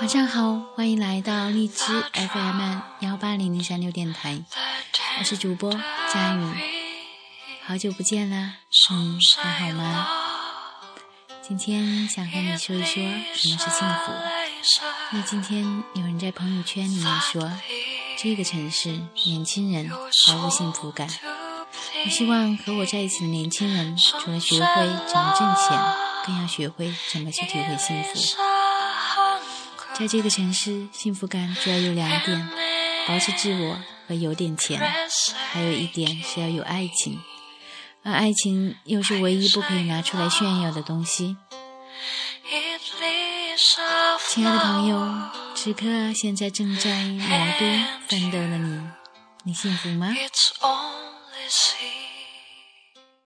晚上好，欢迎来到荔枝 FM 幺八零零三六电台，我是主播佳宇，好久不见了，你还好吗？今天想和你说一说什么是幸福，因为今天有人在朋友圈里面说，这个城市年轻人毫无幸福感。我希望和我在一起的年轻人，除了学会怎么挣钱，更要学会怎么去体会幸福。在这个城市，幸福感主要有两点：保持自我和有点钱。还有一点是要有爱情，而爱情又是唯一不可以拿出来炫耀的东西。亲爱的朋友，此刻现在正在魔都奋斗的你，你幸福吗？